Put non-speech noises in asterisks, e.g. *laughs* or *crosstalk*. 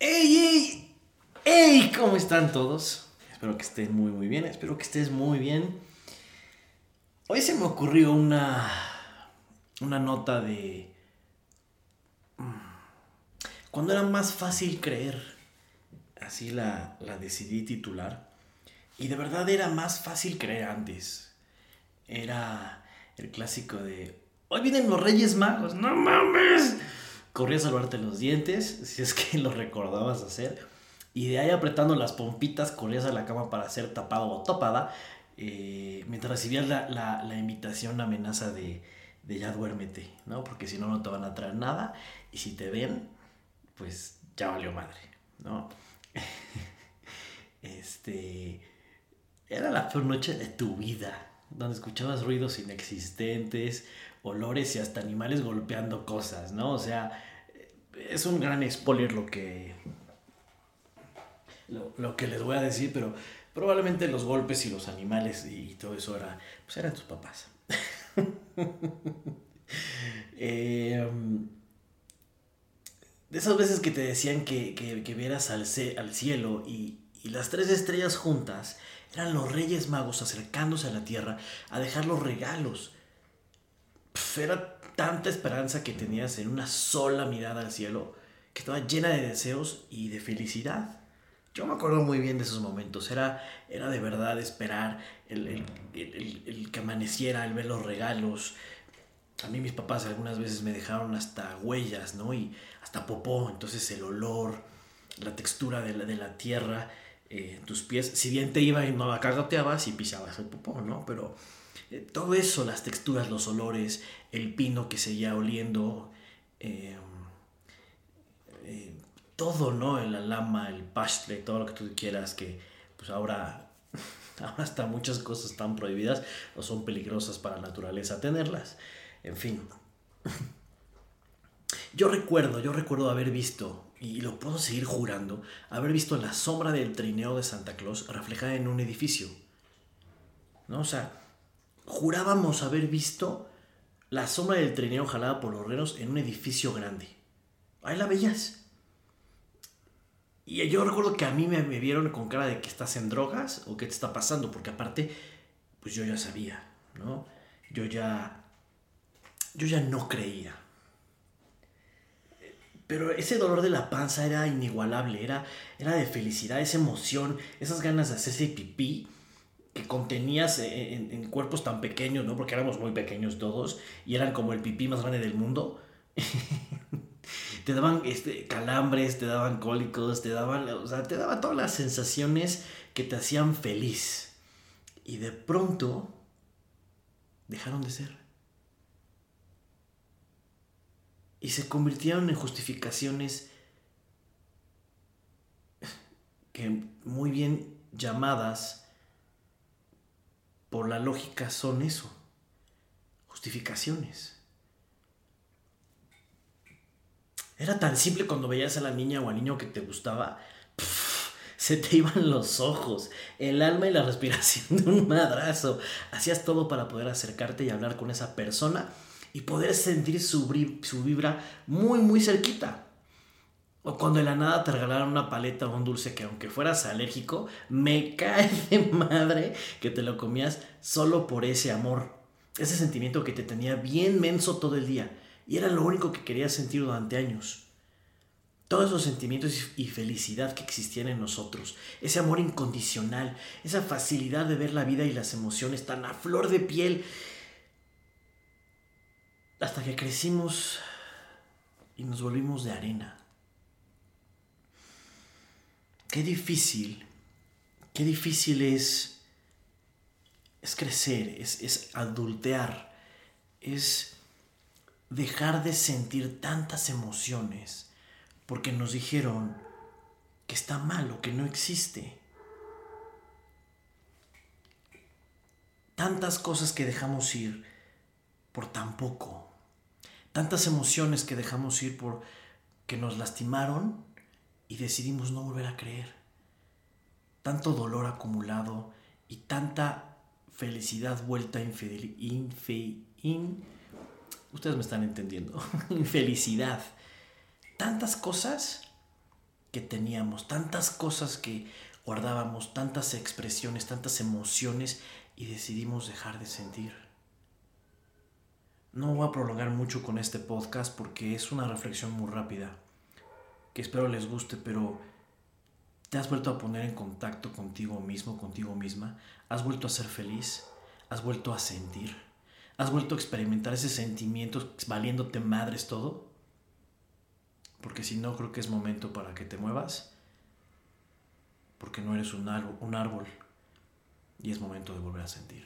¡Ey, ey! ¡Ey! ¿Cómo están todos? Espero que estén muy, muy bien. Espero que estés muy bien. Hoy se me ocurrió una. Una nota de. mm, Cuando era más fácil creer. Así la, la decidí titular. Y de verdad era más fácil creer antes. Era el clásico de. Hoy vienen los Reyes Magos. ¡No mames! Corrí a salvarte los dientes, *laughs* si es que lo recordabas hacer. Y de ahí apretando las pompitas, corrías a la cama para ser tapado o topada. eh, mientras recibías la, la, la invitación, amenaza de, de ya duérmete, ¿no? Porque si no, no te van a traer nada. Y si te ven, pues ya valió madre, ¿no? *laughs* este. Era la peor noche de tu vida, donde escuchabas ruidos inexistentes, olores y hasta animales golpeando cosas, ¿no? O sea, es un gran spoiler lo que. Lo, lo que les voy a decir, pero probablemente los golpes y los animales y todo eso era, pues eran tus papás. *laughs* Eh, de esas veces que te decían que, que- que vieras al, al cielo y, y las tres estrellas juntas eran los reyes magos acercándose a la tierra a dejar los regalos. Era tanta esperanza que tenías en una sola mirada al cielo que estaba llena de deseos y de felicidad. Yo me acuerdo muy bien de esos momentos. Era, era de verdad esperar el- el- el- el que amaneciera, el ver los regalos. A mí mis papás algunas veces me dejaron hasta huellas, ¿no? Y hasta popó. Entonces el olor, la textura de la, de la tierra eh, tus pies. Si bien te iba y no la cagateabas y pisabas el popó, ¿no? Pero eh, todo eso, las texturas, los olores, el pino que seguía oliendo, eh, eh, todo, ¿no? La lama, el pastle, todo lo que tú quieras, que pues ahora, *laughs* ahora hasta muchas cosas están prohibidas o son peligrosas para la naturaleza tenerlas. En fin. *laughs* Yo recuerdo, yo recuerdo haber visto, y lo puedo seguir jurando, haber visto la sombra del trineo de Santa Claus reflejada en un edificio. ¿No? O sea, jurábamos haber visto la sombra del trineo jalada por los renos en un edificio grande. Ahí la veías. Y yo recuerdo que a mí me, me vieron con cara de que estás en drogas o qué te está pasando, porque aparte, pues yo ya sabía, ¿no? Yo ya, yo ya no creía. Pero ese dolor de la panza era inigualable, era, era de felicidad, esa emoción, esas ganas de hacerse pipí que contenías en, en cuerpos tan pequeños, ¿no? Porque éramos muy pequeños todos y eran como el pipí más grande del mundo. *laughs* te daban este, calambres, te daban cólicos, te daban, o sea, te daban todas las sensaciones que te hacían feliz. Y de pronto dejaron de ser. Y se convirtieron en justificaciones que muy bien llamadas por la lógica son eso, justificaciones. Era tan simple cuando veías a la niña o al niño que te gustaba, se te iban los ojos, el alma y la *laughs* respiración de un madrazo. Hacías todo para poder acercarte y hablar con esa persona y poder sentir su, vibra muy, muy cerquita. O cuando de la nada te regalaron una paleta o un dulce que aunque fueras alérgico, me *laughs* cae de madre que te lo comías solo por ese amor. Ese sentimiento que te tenía bien menso todo el día. Y era lo único que querías sentir durante años. Todos esos sentimientos y felicidad que existían en nosotros. Ese amor incondicional. Esa facilidad de ver la vida y las emociones tan a flor de piel. Hasta que crecimos y nos volvimos de arena. Qué difícil, qué difícil es, es crecer, es, es adultear, es dejar de sentir tantas emociones porque nos dijeron que está mal o que no existe. Tantas cosas que dejamos ir por tan poco. Tantas emociones que dejamos ir por que nos lastimaron y decidimos no volver a creer. Tanto dolor acumulado y tanta felicidad vuelta infidel, infe, in, ustedes me están entendiendo, *laughs* infelicidad. Tantas cosas que teníamos, tantas cosas que guardábamos, tantas expresiones, tantas emociones y decidimos dejar de sentir. No voy a prolongar mucho con este podcast porque es una reflexión muy rápida, que espero les guste, pero ¿te has vuelto a poner en contacto contigo mismo, contigo misma? ¿Has vuelto a ser feliz? ¿Has vuelto a sentir? ¿Has vuelto a experimentar ese sentimiento valiéndote madres todo? Porque si no, creo que es momento para que te muevas, porque no eres un árbol, un árbol y es momento de volver a sentir.